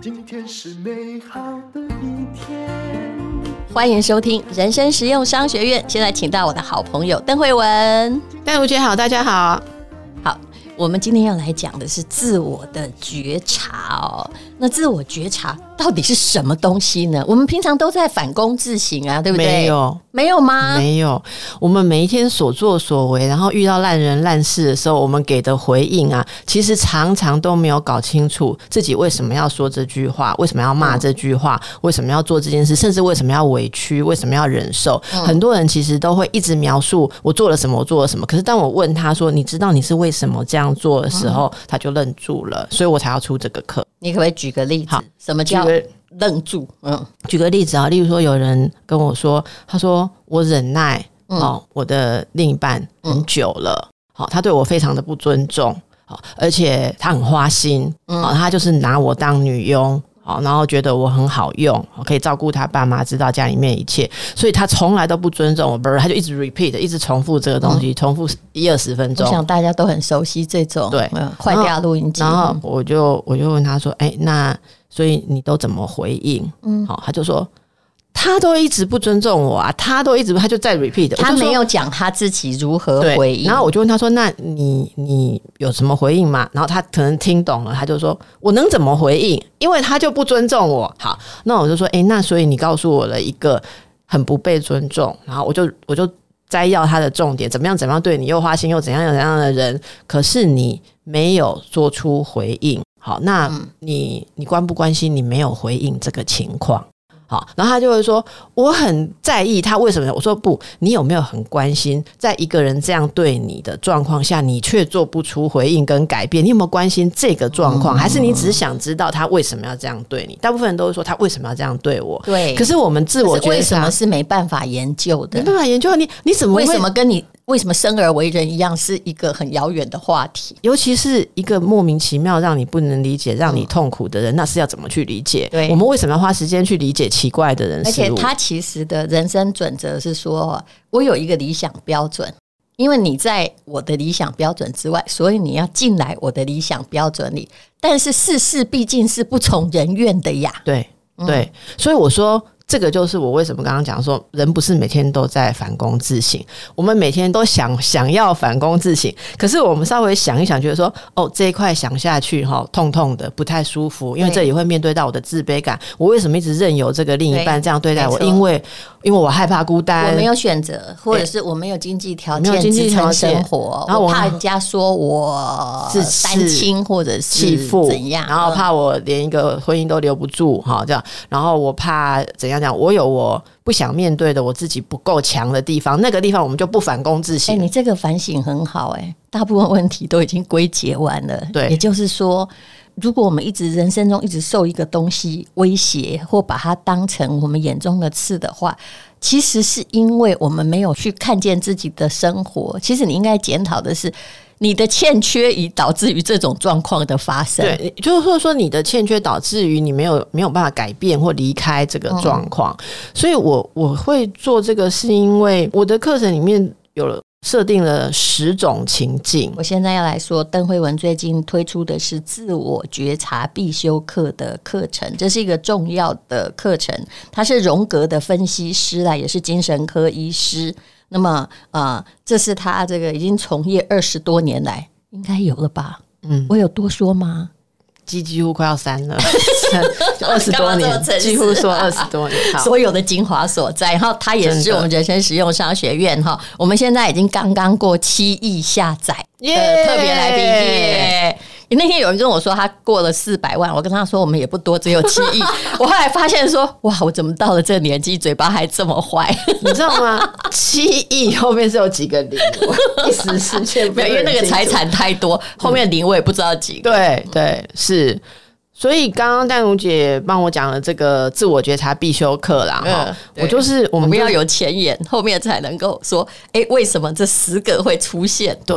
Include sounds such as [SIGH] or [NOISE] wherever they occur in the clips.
今天是美好的一天。欢迎收听人生实用商学院。现在请到我的好朋友邓慧文。戴茹姐好，大家好。好，我们今天要来讲的是自我的觉察哦。那自我觉察到底是什么东西呢？我们平常都在反躬自省啊，对不对？没有，没有吗？没有。我们每一天所作所为，然后遇到烂人烂事的时候，我们给的回应啊，其实常常都没有搞清楚自己为什么要说这句话，为什么要骂这句话，嗯、为什么要做这件事，甚至为什么要委屈，为什么要忍受。嗯、很多人其实都会一直描述我做了什么，我做了什么。可是当我问他说：“你知道你是为什么这样做的时候”，嗯、他就愣住了。所以我才要出这个课。你可不可以举个例子？好，什么叫愣住？嗯，举个例子啊，例如说，有人跟我说，他说我忍耐哦，我的另一半很久了，好，他对我非常的不尊重，好，而且他很花心，嗯，他就是拿我当女佣。好，然后觉得我很好用，我可以照顾他爸妈，知道家里面一切，所以他从来都不尊重我，不是，他就一直 repeat，一直重复这个东西，嗯、重复一二十分钟。我想大家都很熟悉这种，对，坏掉录音机。然后我就我就问他说：“哎，那所以你都怎么回应？”嗯，好，他就说。他都一直不尊重我啊！他都一直，他就在 repeat。他没有讲他自己如何回应。然后我就问他说：“那你你有什么回应吗？”然后他可能听懂了，他就说：“我能怎么回应？因为他就不尊重我。”好，那我就说：“诶，那所以你告诉我了一个很不被尊重，然后我就我就摘要他的重点，怎么样怎么样对你又花心又怎样又怎样的人，可是你没有做出回应。好，那你你关不关心你没有回应这个情况？”好，然后他就会说：“我很在意他为什么。”我说：“不，你有没有很关心，在一个人这样对你的状况下，你却做不出回应跟改变？你有没有关心这个状况？还是你只是想知道他为什么要这样对你？大部分人都会说他为什么要这样对我？对。可是我们自我觉得为什么是没办法研究的？没办法研究，你你怎么为什么跟你？”为什么生而为人一样是一个很遥远的话题？尤其是一个莫名其妙让你不能理解、让你痛苦的人，那是要怎么去理解？对，我们为什么要花时间去理解奇怪的人？而且他其实的人生准则是说，我有一个理想标准，因为你在我的理想标准之外，所以你要进来我的理想标准里。但是世事毕竟是不从人愿的呀。对对，所以我说。这个就是我为什么刚刚讲说，人不是每天都在反躬自省。我们每天都想想要反躬自省，可是我们稍微想一想，觉得说，哦，这一块想下去哈，痛痛的，不太舒服，因为这也会面对到我的自卑感。我为什么一直任由这个另一半这样对待我？因为，因为我害怕孤单，我没有选择，或者是我没有经济条件支撑生活，然后我怕人家说我是单亲或者是弃妇怎样，然后怕我连一个婚姻都留不住哈，这样，然后我怕怎样。讲我有我不想面对的，我自己不够强的地方，那个地方我们就不反躬自省。哎，你这个反省很好，哎，大部分问题都已经归结完了。对，也就是说，如果我们一直人生中一直受一个东西威胁，或把它当成我们眼中的刺的话，其实是因为我们没有去看见自己的生活。其实你应该检讨的是。你的欠缺已导致于这种状况的发生，对，就是说你的欠缺导致于你没有没有办法改变或离开这个状况，嗯、所以我我会做这个是因为我的课程里面有了设定了十种情境。我现在要来说，邓慧文最近推出的是自我觉察必修课的课程，这是一个重要的课程，他是荣格的分析师啦，也是精神科医师。那么啊、呃，这是他这个已经从业二十多年来，应该有了吧？嗯，我有多说吗？几几乎快要三了，[LAUGHS] 二十多年，几乎说二十多年，[LAUGHS] 所有的精华所在。然后他也是我们人生实用商学院哈，我们现在已经刚刚过七亿下载的特别来宾耶。那天有人跟我说他过了四百万，我跟他说我们也不多，只有七亿。[LAUGHS] 我后来发现说，哇，我怎么到了这个年纪，嘴巴还这么坏？你知道吗？七亿后面是有几个零，一时失窃，没有，因为那个财产太多，后面零我也不知道几个。对对是，所以刚刚淡如姐帮我讲了这个自我觉察必修课啦。哈，我就是我们要有前言，后面才能够说，哎，为什么这十个会出现？对。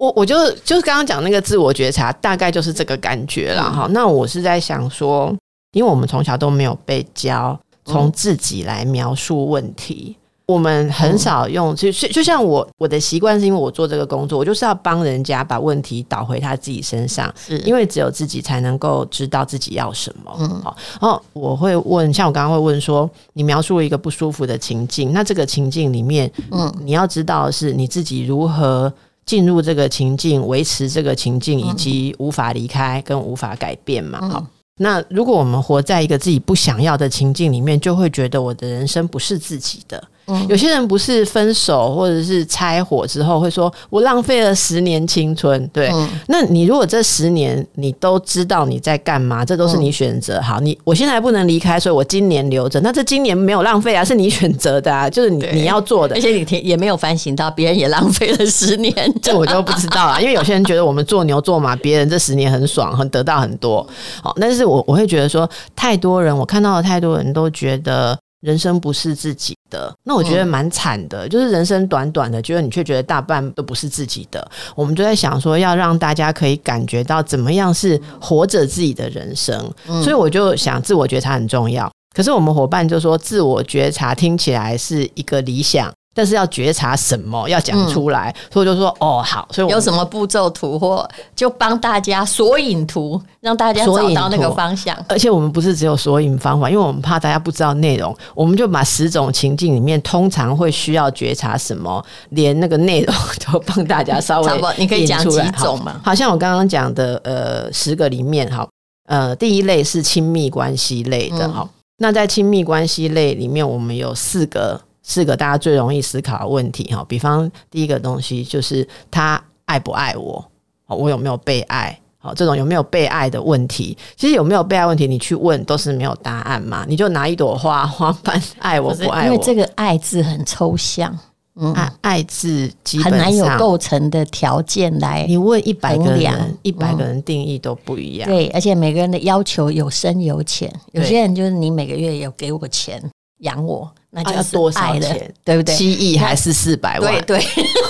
我我就就是刚刚讲那个自我觉察，大概就是这个感觉了哈。嗯、那我是在想说，因为我们从小都没有被教从自己来描述问题，我们很少用，就就就像我我的习惯是因为我做这个工作，我就是要帮人家把问题导回他自己身上，是。因为只有自己才能够知道自己要什么。嗯，好，然后我会问，像我刚刚会问说，你描述了一个不舒服的情境，那这个情境里面，嗯，你要知道的是你自己如何进入这个情境，维持这个情境，以及无法离开跟无法改变嘛？好。那如果我们活在一个自己不想要的情境里面，就会觉得我的人生不是自己的。有些人不是分手或者是拆伙之后会说，我浪费了十年青春。对，嗯、那你如果这十年你都知道你在干嘛，这都是你选择。好，你我现在不能离开，所以我今年留着。那这今年没有浪费啊，是你选择的啊，就是你你要做的。而且你也没有反省到别人也浪费了十年，这我就不知道啊。因为有些人觉得我们做牛做马，别人这十年很爽，很得到很多。好，但是我我会觉得说，太多人我看到的太多人都觉得。人生不是自己的，那我觉得蛮惨的。嗯、就是人生短短的，觉得你却觉得大半都不是自己的。我们就在想说，要让大家可以感觉到怎么样是活着自己的人生。嗯、所以我就想，自我觉察很重要。可是我们伙伴就说，自我觉察听起来是一个理想。但是要觉察什么，要讲出来，嗯、所以我就说哦好，所以我有什么步骤图或就帮大家索引图，让大家找到那个方向。而且我们不是只有索引方法，因为我们怕大家不知道内容，我们就把十种情境里面通常会需要觉察什么，连那个内容都帮大家稍微 [LAUGHS] 出来。你可以讲几种嘛？好，像我刚刚讲的呃十个里面，哈呃第一类是亲密关系类的，哈、嗯，那在亲密关系类里面，我们有四个。四个大家最容易思考的问题哈，比方第一个东西就是他爱不爱我，我有没有被爱？好，这种有没有被爱的问题，其实有没有被爱问题，你去问都是没有答案嘛。你就拿一朵花，花瓣爱我不爱我，因为这个爱字很抽象，嗯，爱爱字基本上很难有构成的条件来。你问一百个人，一百个人定义都不一样。对，而且每个人的要求有深有浅，有些人就是你每个月有给我钱养我。那就要多少钱？对不对？七亿还是四百万？对对，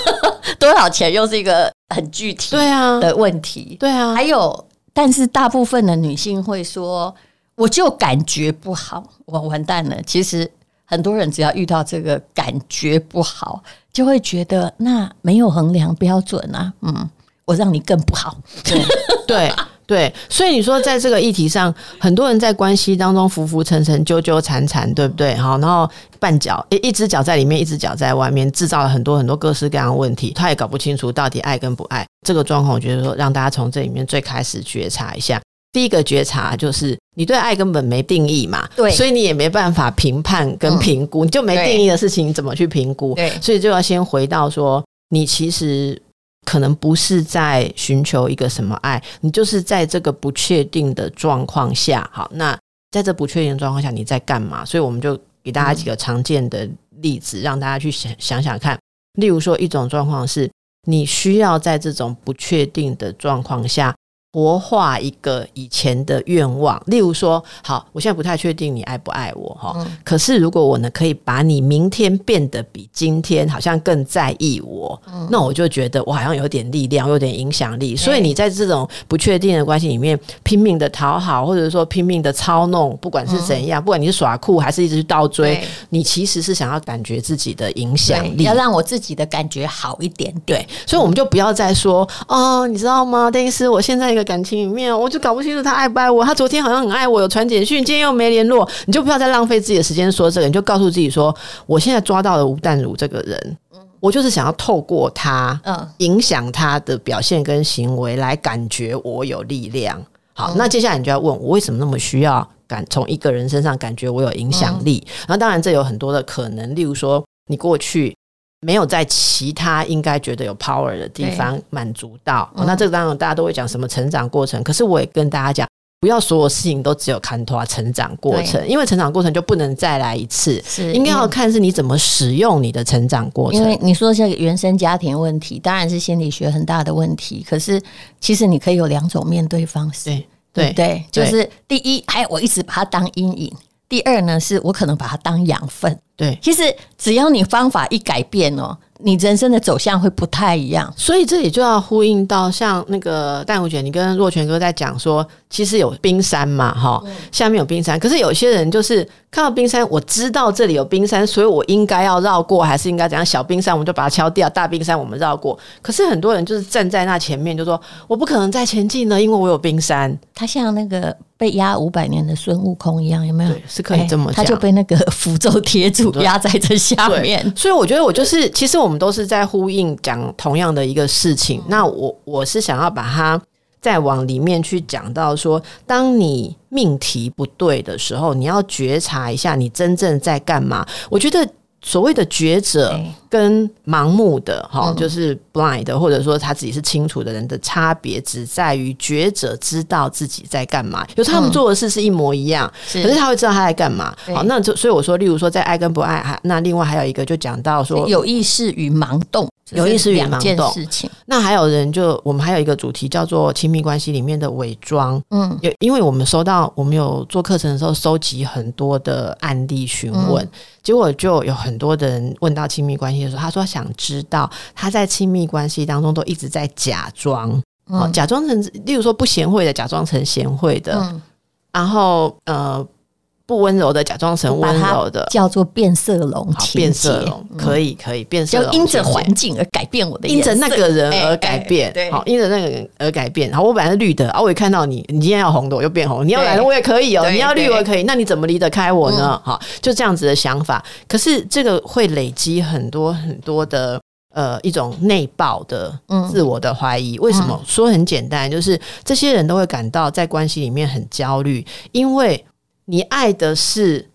[LAUGHS] 多少钱又是一个很具体对啊的问题。对啊，还有，但是大部分的女性会说，我就感觉不好，我完蛋了。其实很多人只要遇到这个感觉不好，就会觉得那没有衡量标准啊。嗯，我让你更不好。对对。对，所以你说在这个议题上，很多人在关系当中浮浮沉沉、纠纠缠缠，对不对？好，然后绊脚，一一只脚在里面，一只脚在外面，制造了很多很多各式各样的问题。他也搞不清楚到底爱跟不爱这个状况。我觉得说，让大家从这里面最开始觉察一下。第一个觉察就是你对爱根本没定义嘛，对，所以你也没办法评判跟评估，嗯、你就没定义的事情，你怎么去评估？对，所以就要先回到说，你其实。可能不是在寻求一个什么爱，你就是在这个不确定的状况下。好，那在这不确定的状况下，你在干嘛？所以我们就给大家几个常见的例子，让大家去想想想看。例如说，一种状况是你需要在这种不确定的状况下。活化一个以前的愿望，例如说，好，我现在不太确定你爱不爱我哈，嗯、可是如果我呢可以把你明天变得比今天好像更在意我，嗯、那我就觉得我好像有点力量，有点影响力。所以你在这种不确定的关系里面拼命的讨好，或者说拼命的操弄，不管是怎样，嗯、不管你是耍酷还是一直去倒追，你其实是想要感觉自己的影响力，要让我自己的感觉好一点点。对，所以我们就不要再说、嗯、哦，你知道吗，邓医师，我现在一个。感情里面，我就搞不清楚他爱不爱我。他昨天好像很爱我，有传简讯，今天又没联络。你就不要再浪费自己的时间说这个，你就告诉自己说，我现在抓到了吴淡如这个人，我就是想要透过他，嗯，影响他的表现跟行为，来感觉我有力量。好，那接下来你就要问我，为什么那么需要感从一个人身上感觉我有影响力？然后当然这有很多的可能，例如说你过去。没有在其他应该觉得有 power 的地方满足到，对那这个当然大家都会讲什么成长过程，嗯、可是我也跟大家讲，不要所有事情都只有看透成长过程，因为成长过程就不能再来一次，是。应该要看是你怎么使用你的成长过程。因为你说这个原生家庭问题，当然是心理学很大的问题，可是其实你可以有两种面对方式，对对，对对？就是第一，哎，我一直把它当阴影。第二呢，是我可能把它当养分。对，其实只要你方法一改变哦，你人生的走向会不太一样。所以这里就要呼应到像那个淡如姐，你跟若泉哥在讲说，其实有冰山嘛，哈，下面有冰山。可是有些人就是看到冰山，我知道这里有冰山，所以我应该要绕过，还是应该怎样？小冰山我们就把它敲掉，大冰山我们绕过。可是很多人就是站在那前面，就说我不可能再前进了，因为我有冰山。他像那个。被压五百年的孙悟空一样，有没有？对，是可以这么讲。欸，他就被那个符咒贴住，压在这下面。所以我觉得，我就是，其实我们都是在呼应讲同样的一个事情。嗯、那我我是想要把它再往里面去讲到说，当你命题不对的时候，你要觉察一下你真正在干嘛。我觉得。所谓的觉者跟盲目的哈，就是 blind 或者说他自己是清楚的人的差别，只在于觉者知道自己在干嘛。有时候他们做的事是一模一样，可是他会知道他在干嘛。好，那就所以我说，例如说在爱跟不爱，还，那另外还有一个就讲到说有意识与盲动，有意识与盲动事情。那还有人就我们还有一个主题叫做亲密关系里面的伪装。嗯，有因为我们收到我们有做课程的时候收集很多的案例询问。结果就有很多的人问到亲密关系的时候，他说想知道他在亲密关系当中都一直在假装，嗯、假装成，例如说不贤惠的假装成贤惠的，嗯、然后呃。不温柔的假装成温柔的，叫做变色龙。变色龙可以可以变色龙，就因着环境而改变我的，因着那个人而改变。对，好，因着那个人而改变。好，我本来是绿的，啊，我也看到你，你今天要红的，我就变红。你要蓝的，我也可以哦。你要绿，我也可以。那你怎么离得开我呢？好，就这样子的想法。可是这个会累积很多很多的呃一种内爆的自我的怀疑。为什么说很简单？就是这些人都会感到在关系里面很焦虑，因为。你爱的是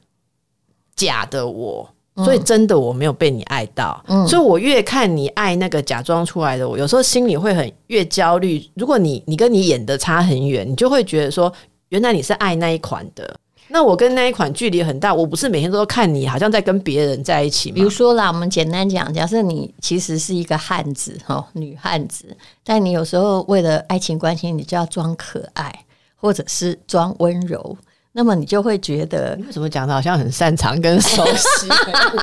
假的我，所以真的我没有被你爱到，嗯、所以我越看你爱那个假装出来的我，有时候心里会很越焦虑。如果你你跟你演的差很远，你就会觉得说，原来你是爱那一款的，那我跟那一款距离很大，我不是每天都看你好像在跟别人在一起吗？比如说啦，我们简单讲，假设你其实是一个汉子哈，女汉子，但你有时候为了爱情关系，你就要装可爱，或者是装温柔。那么你就会觉得，为什么讲的好像很擅长跟熟悉？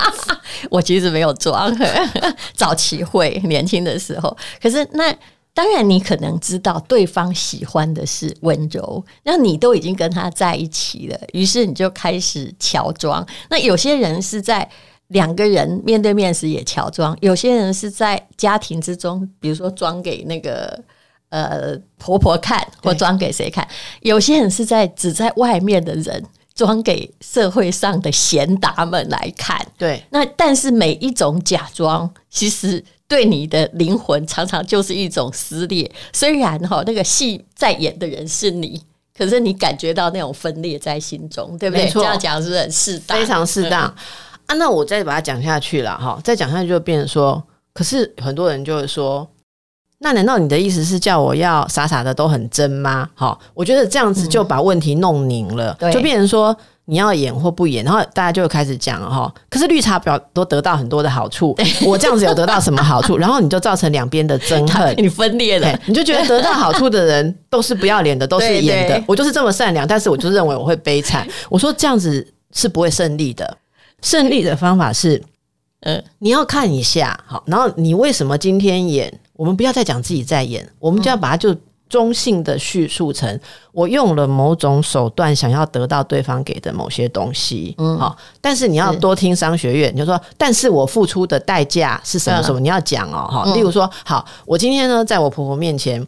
[LAUGHS] 我其实没有装，[LAUGHS] 早期会年轻的时候。可是那当然，你可能知道对方喜欢的是温柔，那你都已经跟他在一起了，于是你就开始乔装。那有些人是在两个人面对面时也乔装，有些人是在家庭之中，比如说装给那个。呃，婆婆看或装给谁看？有些人是在只在外面的人装给社会上的贤达们来看。对，那但是每一种假装，其实对你的灵魂常常就是一种撕裂。虽然哈，那个戏在演的人是你，可是你感觉到那种分裂在心中，对不对？这样讲是不是很适当？非常适当、嗯、啊！那我再把它讲下去了哈，再讲下去就变成说，可是很多人就会说。那难道你的意思是叫我要傻傻的都很真吗？好，我觉得这样子就把问题弄拧了，嗯、就变成说你要演或不演，然后大家就开始讲哈。可是绿茶婊都得到很多的好处，我这样子有得到什么好处？[LAUGHS] 然后你就造成两边的憎恨，你分裂了，你就觉得得到好处的人都是不要脸的，都是演的。对对，我就是这么善良，但是我就认为我会悲惨。[LAUGHS] 我说这样子是不会胜利的，胜利的方法是，嗯，你要看一下好，然后你为什么今天演？我们不要再讲自己在演，我们就要把它就中性的叙述成我用了某种手段想要得到对方给的某些东西，嗯，好，但是你要多听商学院，你就说，但是我付出的代价是什么？什么？嗯、你要讲哦，哈，例如说，好，我今天呢，在我婆婆面前，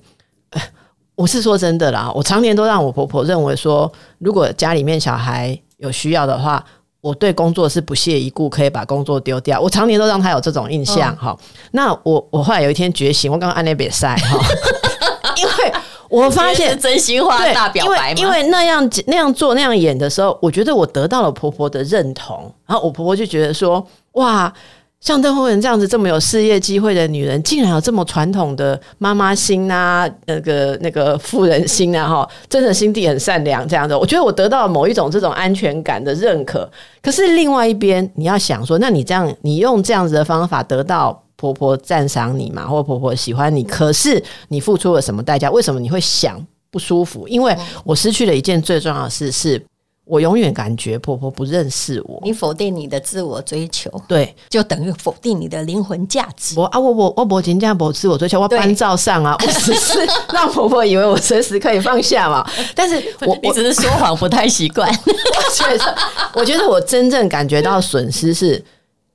[LAUGHS] 我是说真的啦，我常年都让我婆婆认为说，如果家里面小孩有需要的话。我对工作是不屑一顾，可以把工作丢掉。我常年都让他有这种印象哈。嗯、那我我后来有一天觉醒，我刚刚按那比赛哈，[LAUGHS] 因为我发现真心话大表白嘛，因为那样那样做那样演的时候，我觉得我得到了婆婆的认同，然后我婆婆就觉得说哇。像邓惠文这样子这么有事业机会的女人，竟然有这么传统的妈妈心啊，那个那个妇人心啊，哈，真的心地很善良这样的。我觉得我得到了某一种这种安全感的认可。可是另外一边，你要想说，那你这样，你用这样子的方法得到婆婆赞赏你嘛，或婆婆喜欢你，可是你付出了什么代价？为什么你会想不舒服？因为我失去了一件最重要的事是。我永远感觉婆婆不认识我，你否定你的自我追求，对，就等于否定你的灵魂价值。我啊，我我我不仅这样不自我追求，我搬照上啊，[LAUGHS] 我只是让婆婆以为我随时可以放下嘛。但是我我只是说谎不太习惯。我觉得，我觉得我真正感觉到损失是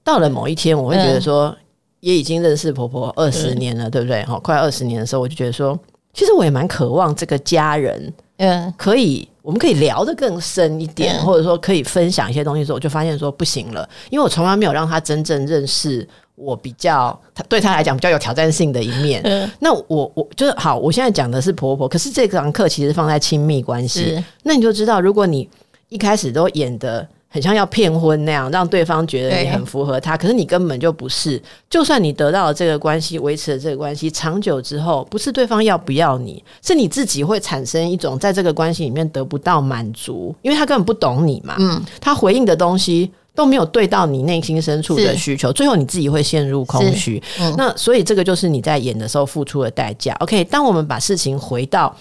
到了某一天，我会觉得说，也已经认识婆婆二十年了，对不对？哈，快二十年的时候，我就觉得说，其实我也蛮渴望这个家人，嗯，可以。我们可以聊得更深一点，或者说可以分享一些东西的时候，我就发现说不行了，因为我从来没有让他真正认识我比较，他对他来讲比较有挑战性的一面。那我我就是好，我现在讲的是婆婆，可是这堂课其实放在亲密关系，那你就知道，如果你一开始都演的。很像要骗婚那样，让对方觉得你很符合他，可是你根本就不是。就算你得到了这个关系，维持了这个关系，长久之后，不是对方要不要你，是你自己会产生一种在这个关系里面得不到满足，因为他根本不懂你嘛。嗯，他回应的东西都没有对到你内心深处的需求，最后你自己会陷入空虚。嗯，那所以这个就是你在演的时候付出的代价。OK，当我们把事情回到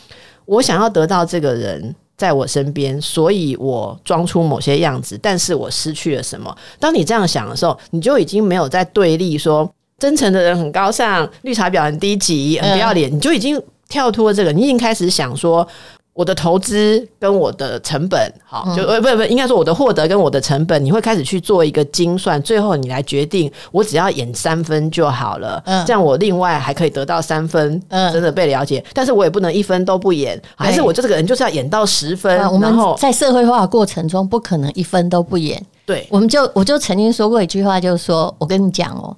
我想要得到这个人。在我身边，所以我装出某些样子，但是我失去了什么？当你这样想的时候，你就已经没有在对立说真诚的人很高尚，绿茶婊很低级，很不要脸，你就已经跳脱这个，你已经开始想说。我的投资跟我的成本，好，就呃不不，应该说我的获得跟我的成本，你会开始去做一个精算，最后你来决定，我只要演三分就好了，嗯，这样我另外还可以得到三分，嗯，真的被了解，但是我也不能一分都不演，还是我这个人就是要演到十分，然后在社会化的过程中不可能一分都不演，对，我们就我就曾经说过一句话，就是说我跟你讲哦，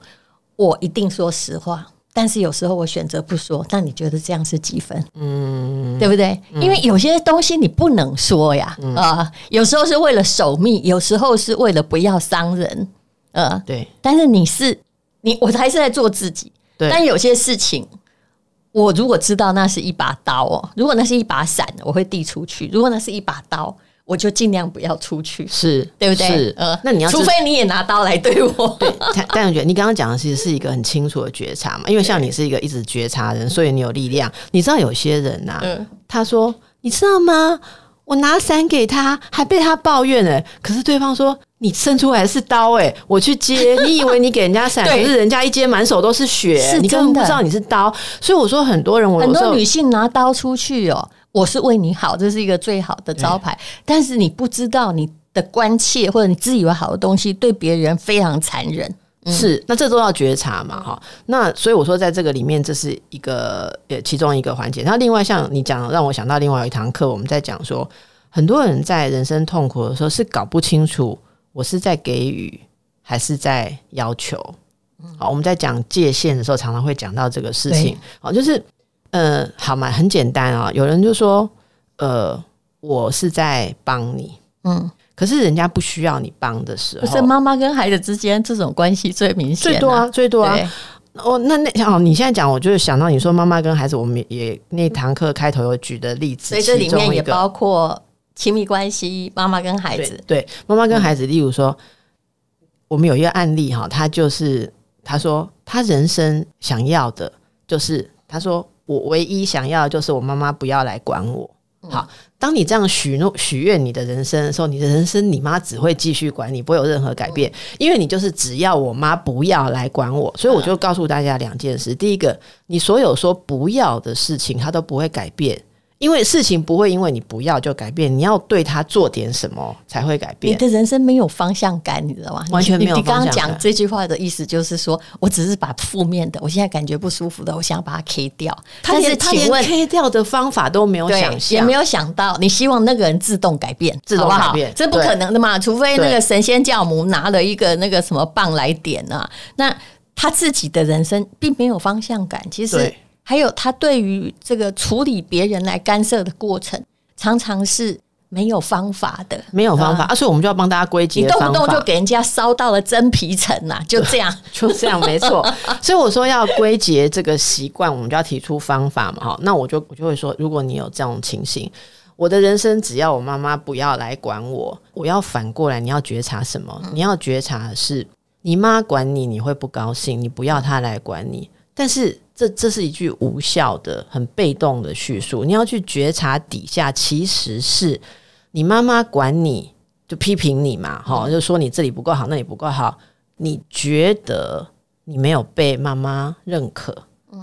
我一定说实话。但是有时候我选择不说，那你觉得这样是几分？嗯，对不对？因为有些东西你不能说呀，啊、呃，有时候是为了守密，有时候是为了不要伤人，呃，对。但是你是你，我还是在做自己。对。但有些事情，我如果知道那是一把刀哦，如果那是一把伞，我会递出去；如果那是一把刀。我就尽量不要出去，是对不对？是，呃，那你要，除非你也拿刀来对我。对，但我觉得你刚刚讲的其实是一个很清楚的觉察嘛，因为像你是一个一直觉察人，所以你有力量。你知道有些人呐、啊，嗯、他说，你知道吗？我拿伞给他，还被他抱怨哎，可是对方说你伸出来是刀哎，我去接，[LAUGHS] 你以为你给人家伞，可是人家一接满手都是血，是你根本不知道你是刀。所以我说很多人，我很多女性拿刀出去哦。我是为你好，这是一个最好的招牌。但是你不知道你的关切或者你自以为好的东西，对别人非常残忍。嗯、是，那这都要觉察嘛，哈。那所以我说，在这个里面，这是一个呃其中一个环节。那另外，像你讲，让我想到另外一堂课，我们在讲说，很多人在人生痛苦的时候是搞不清楚，我是在给予还是在要求。好，我们在讲界限的时候，常常会讲到这个事情。好，就是。呃，好嘛，很简单啊。有人就说，呃，我是在帮你，嗯，可是人家不需要你帮的时候，可是妈妈跟孩子之间这种关系最明显，最多啊，最多啊。哦，那那哦，你现在讲，我就是想到你说妈妈跟孩子，我们也那堂课开头有举的例子，所以这里面也包括亲密关系，妈妈跟孩子，对，妈妈跟孩子，例如说，我们有一个案例哈，他就是他说他人生想要的就是他说。我唯一想要的就是我妈妈不要来管我。好，当你这样许诺许愿你的人生的时候，你的人生你妈只会继续管你，不会有任何改变，因为你就是只要我妈不要来管我，所以我就告诉大家两件事：第一个，你所有说不要的事情，她都不会改变。因为事情不会因为你不要就改变，你要对他做点什么才会改变。你的人生没有方向感，你知道吗？完全没有方向感。你刚刚讲这句话的意思就是说，我只是把负面的，我现在感觉不舒服的，我想要把它 K 掉。他连他连 K 掉的方法都没有想象，也没有想到。你希望那个人自动改变，自动改变，这不可能的嘛？除非那个神仙教母拿了一个那个什么棒来点啊，那他自己的人生并没有方向感。其实。还有他对于这个处理别人来干涉的过程，常常是没有方法的，没有方法啊！所以我们就要帮大家归结。你动不动就给人家烧到了真皮层呐，就 [LAUGHS] 这样，就这样，没错。[LAUGHS] 所以我说要归结这个习惯，我们就要提出方法嘛。哈，那我就我就会说，如果你有这种情形，我的人生只要我妈妈不要来管我，我要反过来，你要觉察什么？你要觉察的是你妈管你，你会不高兴，你不要她来管你，但是。这这是一句无效的、很被动的叙述。你要去觉察底下，其实是你妈妈管你就批评你嘛，哈，就说你这里不够好，那里不够好，你觉得你没有被妈妈认可，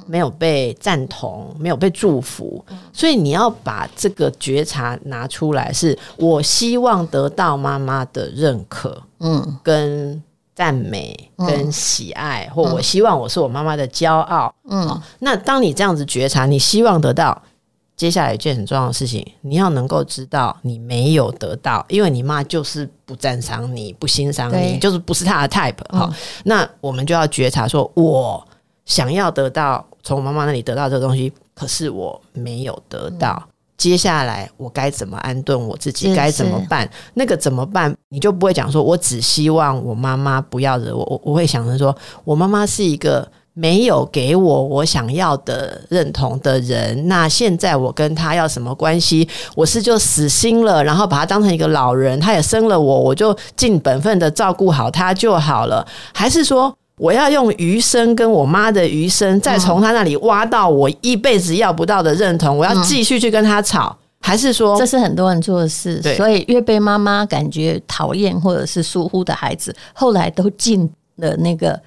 没有被赞同，没有被祝福，所以你要把这个觉察拿出来，是我希望得到妈妈的认可，嗯，跟赞美，跟喜爱，或我希望我是我妈妈的骄傲，嗯，那当你这样子觉察，你希望得到。接下来一件很重要的事情，你要能够知道你没有得到，因为你妈就是不赞赏你，不欣赏你，就是不是她的 type。好，嗯，那我们就要觉察，说我想要得到从我妈妈那里得到这个东西，可是我没有得到。嗯，接下来我该怎么安顿我自己？该怎么办？那个怎么办？你就不会讲说，我只希望我妈妈不要惹我。我我会想着说，我妈妈是一个。没有给我我想要的认同的人，那现在我跟他要什么关系？我是就死心了，然后把他当成一个老人，他也生了我，我就尽本分的照顾好他就好了？还是说我要用余生跟我妈的余生，再从她那里挖到我一辈子要不到的认同？我要继续去跟她吵？还是说这是很多人做的事？所以越被妈妈感觉讨厌或者是疏忽的孩子，后来都尽了那个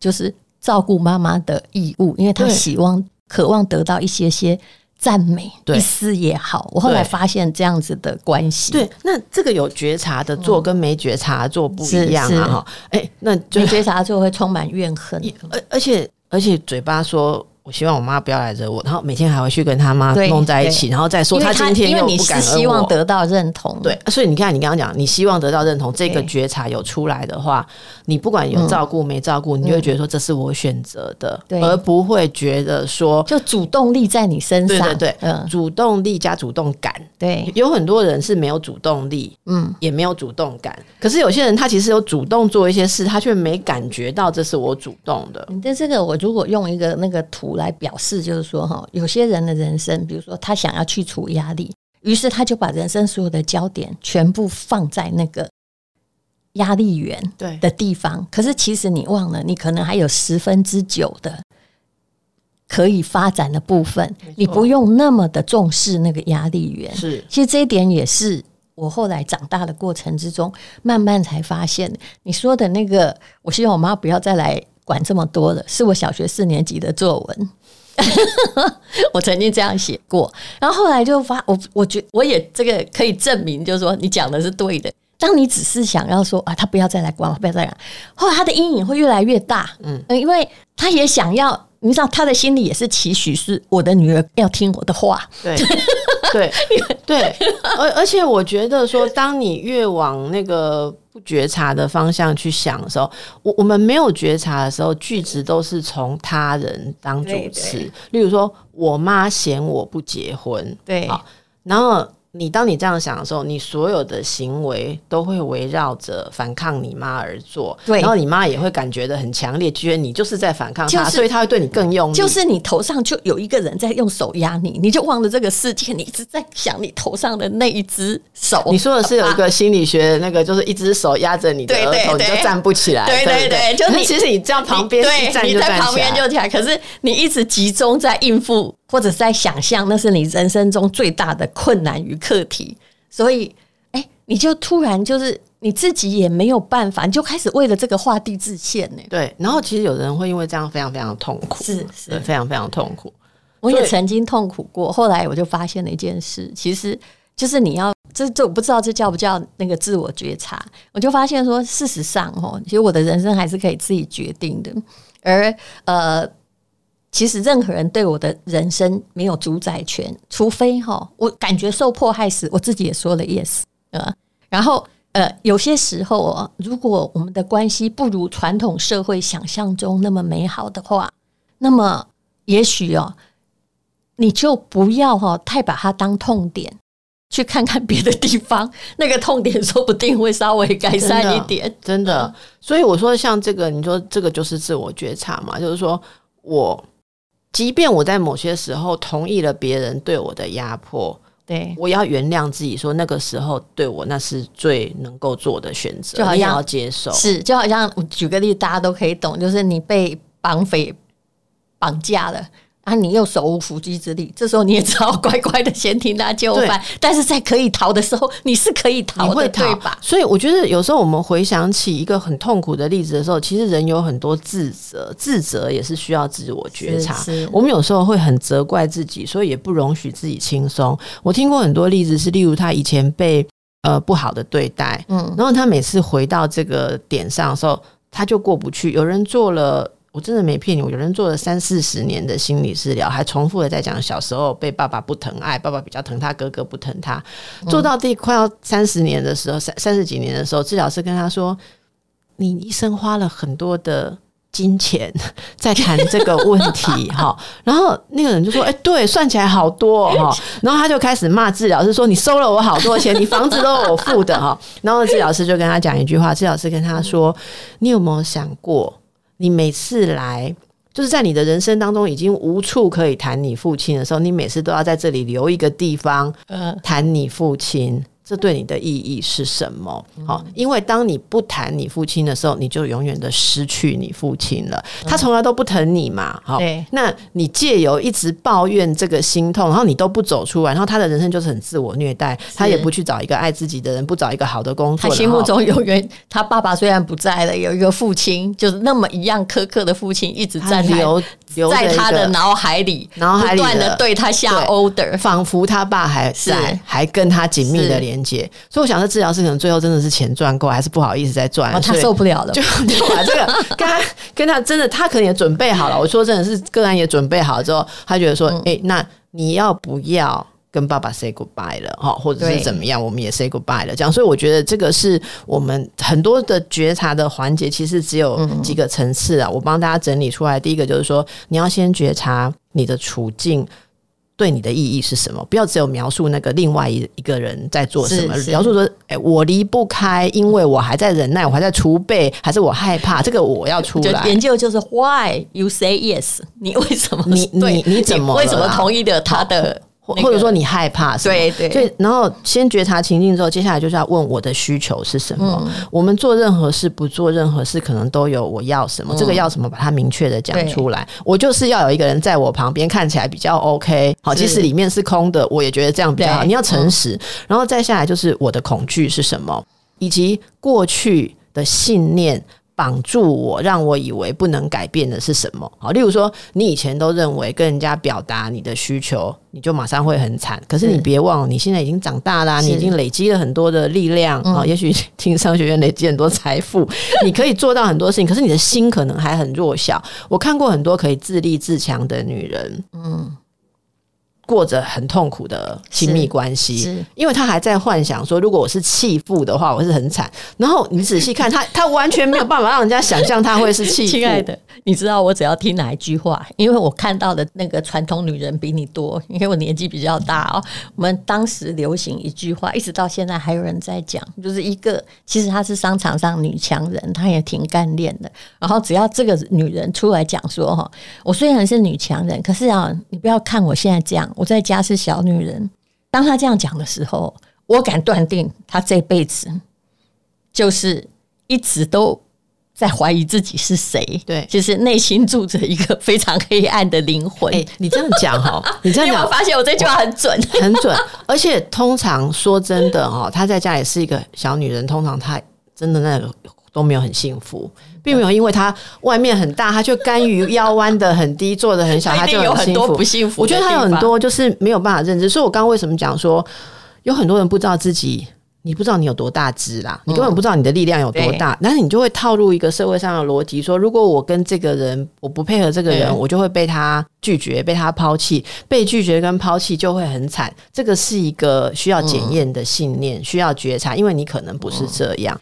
就是。照顾妈妈的义务，因为他希望、渴望得到一些些赞美，一丝也好。我后来发现这样子的关系。对，那这个有觉察的做跟没觉察的做不一样啊！哈，哎，那没觉察就会充满怨恨，而而且而且嘴巴说。我希望我妈不要来惹我，然后每天还会去跟他妈弄在一起，然后再说他今天又不感恩我。希望得到认同，对，所以你看，你刚刚讲，你希望得到认同，这个觉察有出来的话，你不管有照顾没照顾，你就会觉得说这是我选择的，而不会觉得说就主动力在你身上，对对对，主动力加主动感，对，有很多人是没有主动力，嗯，也没有主动感，可是有些人他其实有主动做一些事，他却没感觉到这是我主动的。但这个我如果用一个那个图来表示。就是说，哈，有些人的人生，比如说他想要去除压力，于是他就把人生所有的焦点全部放在那个压力源对的地方。可是其实你忘了，你可能还有十分之九的可以发展的部分，你不用那么的重视那个压力源。是，其实这一点也是我后来长大的过程之中，慢慢才发现。你说的那个，我希望我妈不要再来管这么多了，是我小学四年级的作文。[LAUGHS] 我曾经这样写过，然后后来就发我，我觉我也这个可以证明，就是说你讲的是对的。当你只是想要说啊，他不要再来管我，不要再来，后来他的阴影会越来越大。嗯，因为他也想要，你知道，他的心里也是期许，是我的女儿要听我的话。对，[LAUGHS] 对，对，而而且我觉得说，当你越往那个。不觉察的方向去想的时候，我我们没有觉察的时候，句子都是从他人当主词。例如说，我妈嫌我不结婚，对，好，然后。你当你这样想的时候，你所有的行为都会围绕着反抗你妈而做，对，然后你妈也会感觉得很强烈，觉得你就是在反抗她，所以她会对你更用力。就是你头上就有一个人在用手压你，你就忘了这个世界，你一直在想你头上的那一只手。你说的是有一个心理学的那个，就是一只手压着你的额头，你就站不起来。对对对，就是其实你这样旁边一站你在旁边就起来，可是你一直集中在应付或者在想象，那是你人生中最大的困难与课题。所以，哎、欸，你就突然就是你自己也没有办法，你就开始为了这个画地自限呢。对，然后其实有人会因为这样非常非常痛苦，是是非常非常痛苦。我也曾经痛苦过，后来我就发现了一件事，其实就是你要这这我不知道这叫不叫那个自我觉察。我就发现说，事实上哦，其实我的人生还是可以自己决定的，而呃。其实任何人对我的人生没有主宰权，除非哈，我感觉受迫害时，我自己也说了 yes，呃，然后呃，有些时候哦，如果我们的关系不如传统社会想象中那么美好的话，那么也许哦，你就不要哈太把它当痛点，去看看别的地方，那个痛点说不定会稍微改善一点，真的。真的，所以我说像这个，你说这个就是自我觉察嘛，就是说我。即便我在某些时候同意了别人对我的压迫，对，我要原谅自己，说那个时候对我那是最能够做的选择，就好像要接受。是，就好像我举个例子，大家都可以懂，就是你被绑匪绑架了，啊，你又手无缚鸡之力，这时候你也只好乖乖的先听他就范。但是在可以逃的时候，你是可以逃的，逃对吧？所以我觉得有时候我们回想起一个很痛苦的例子的时候，其实人有很多自责，自责也是需要自我觉察。我们有时候会很责怪自己，所以也不容许自己轻松。我听过很多例子是，例如他以前被呃不好的对待，嗯，然后他每次回到这个点上的时候，他就过不去。有人做了。我真的没骗你，我有人做了三四十年的心理治疗，还重复的在讲小时候被爸爸不疼爱，爸爸比较疼他，哥哥不疼他。做到第快要三十年的时候，三三十几年的时候，治疗师跟他说：“你一生花了很多的金钱在谈这个问题，哈。[LAUGHS] ”然后那个人就说：“哎、欸，对，算起来好多哈。[LAUGHS] ”然后他就开始骂治疗师说：“你收了我好多钱，你房子都是我付的哈。”然后治疗师就跟他讲一句话，治疗师跟他说：“你有没有想过？”你每次来，就是在你的人生当中已经无处可以谈你父亲的时候，你每次都要在这里留一个地方，呃，谈你父亲。这对你的意义是什么？好，因为当你不谈你父亲的时候，你就永远的失去你父亲了。他从来都不疼你嘛，好，那你借由一直抱怨这个心痛，然后你都不走出来，然后他的人生就是很自我虐待，他也不去找一个爱自己的人，不找一个好的工作。他心目中永远，他爸爸虽然不在了，有一个父亲，就是那么一样苛刻的父亲，一直在留留在他的脑海里，脑海里不断的对他下 order，仿佛他爸还在，还跟他紧密的连。所以我想说，治疗师可能最后真的是钱赚够，还是不好意思再赚，他受不了了，就 [LAUGHS] 就把这个 [LAUGHS] 跟他跟他真的，他可能也准备好了。我说真的是个案也准备好了之后，他觉得说，哎，那你要不要跟爸爸 say goodbye 了哈，或者是怎么样，我们也 say goodbye 了。这样，所以我觉得这个是我们很多的觉察的环节，其实只有几个层次啊。我帮大家整理出来，第一个就是说，你要先觉察你的处境。对你的意义是什么？不要只有描述那个另外一一个人在做什么，描述说：“哎，我离不开，因为我还在忍耐，我还在储备，还是我害怕？这个我要出来。”研究就是 Why you say yes？你为什么？你你你怎么？[LAUGHS] 为什么同意的他的？或或者说你害怕什么？对然后先觉察情境之后，接下来就是要问我的需求是什么。嗯、我们做任何事，不做任何事，可能都有我要什么，嗯、这个要什么，把它明确的讲出来。我就是要有一个人在我旁边，看起来比较 OK。好，即使里面是空的，我也觉得这样比较好。你要诚实，然后再下来就是我的恐惧是什么，以及过去的信念。绑住我，让我以为不能改变的是什么？好，例如说，你以前都认为跟人家表达你的需求，你就马上会很惨。可是你别忘了，你现在已经长大了，你已经累积了很多的力量啊。也许听商学院累积很多财富，[LAUGHS] 你可以做到很多事情。可是你的心可能还很弱小。我看过很多可以自立自强的女人，嗯。过着很痛苦的亲密关系，因为他还在幻想说，如果我是弃妇的话，我是很惨。然后你仔细看他，[LAUGHS] 他完全没有办法让人家想象他会是弃妇。亲爱的，你知道我只要听哪一句话，因为我看到的那个传统女人比你多，因为我年纪比较大哦。我们当时流行一句话，一直到现在还有人在讲，就是一个其实她是商场上女强人，她也挺干练的。然后只要这个女人出来讲说哈，我虽然是女强人，可是啊，你不要看我现在这样。我在家是小女人，当她这样讲的时候，我敢断定，她这辈子就是一直都在怀疑自己是谁。对，就是内心住着一个非常黑暗的灵魂。欸，你这样讲哈，[LAUGHS] 你这样讲，我发现我这句话很准，很准。而且通常说真的哈，她在家也是一个小女人，通常她真的那个都没有很幸福。并没有，因为他外面很大，他就甘于腰弯的很低，做的很小，[LAUGHS] 他就有很多不幸福。我觉得他有很多就是没有办法认知。所以我刚刚为什么讲说，有很多人不知道自己，你不知道你有多大只啦，你根本不知道你的力量有多大，但是你就会套入一个社会上的逻辑，说如果我跟这个人我不配合这个人，我就会被他拒绝，被他抛弃，被拒绝跟抛弃就会很惨。这个是一个需要检验的信念，需要觉察，因为你可能不是这样。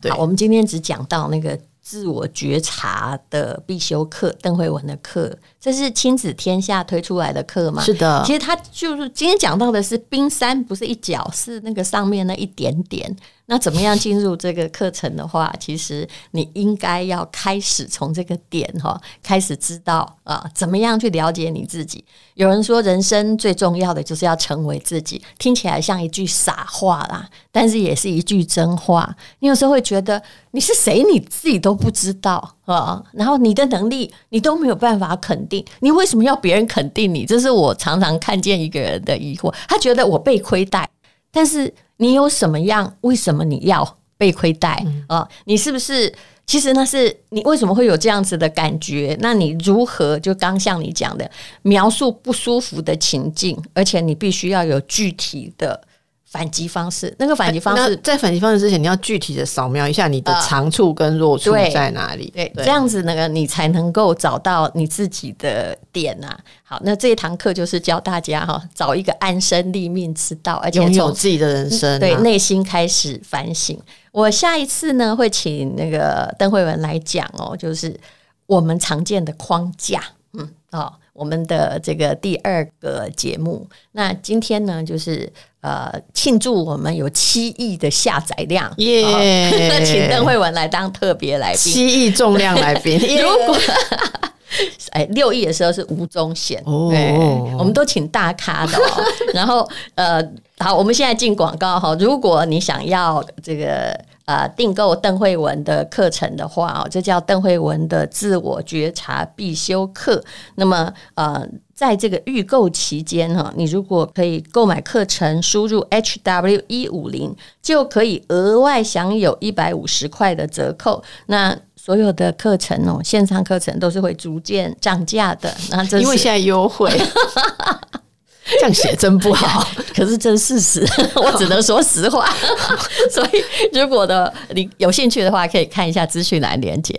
对，我们今天只讲到那个。自我觉察的必修课，邓慧文的课，这是亲子天下推出来的课吗？是的，其实他就是今天讲到的是冰山，不是一角，是那个上面那一点点。那怎么样进入这个课程的话，[LAUGHS] 其实你应该要开始从这个点哈，开始知道啊，怎么样去了解你自己。有人说，人生最重要的就是要成为自己，听起来像一句傻话啦，但是也是一句真话。你有时候会觉得你是谁，你自己都不知道。啊，然后你的能力你都没有办法肯定，你为什么要别人肯定你？这是我常常看见一个人的疑惑，他觉得我被亏待，但是你有什么样？为什么你要被亏待啊？你是不是？其实那是你为什么会有这样子的感觉？那你如何就刚像你讲的描述不舒服的情境，而且你必须要有具体的。反击方式，那个反击方式，在反击方式之前，你要具体的扫描一下你的长处跟弱处在哪里。对，对，这样子那个你才能够找到你自己的点呐、啊。好，那这一堂课就是教大家哈，找一个安身立命之道，而且拥有自己的人生、啊，对，内心开始反省。我下一次呢，会请那个邓惠文来讲哦，就是我们常见的框架，嗯，哦，我们的这个第二个节目。那今天呢，就是。呃，庆祝我们有七亿的下载量，耶 [LAUGHS] 请邓慧文来当特别来宾，七亿重量来宾。[LAUGHS] 如果 [LAUGHS] 哎六亿的时候是吴宗宪哦，我们都请大咖的哦。然后呃，好，我们现在进广告哈。如果你想要这个呃订购邓慧文的课程的话哦，这叫邓慧文的自我觉察必修课。那么呃。在这个预购期间哈，你如果可以购买课程，输入 H W 一五零就可以额外享有一百五十块的折扣。那所有的课程哦，线上课程都是会逐渐涨价的。那这是因为现在优惠，[LAUGHS] 这样写真不好，[LAUGHS] 可是这是事实，[LAUGHS] 我只能说实话。[LAUGHS] 所以如果的你有兴趣的话，可以看一下资讯栏连结。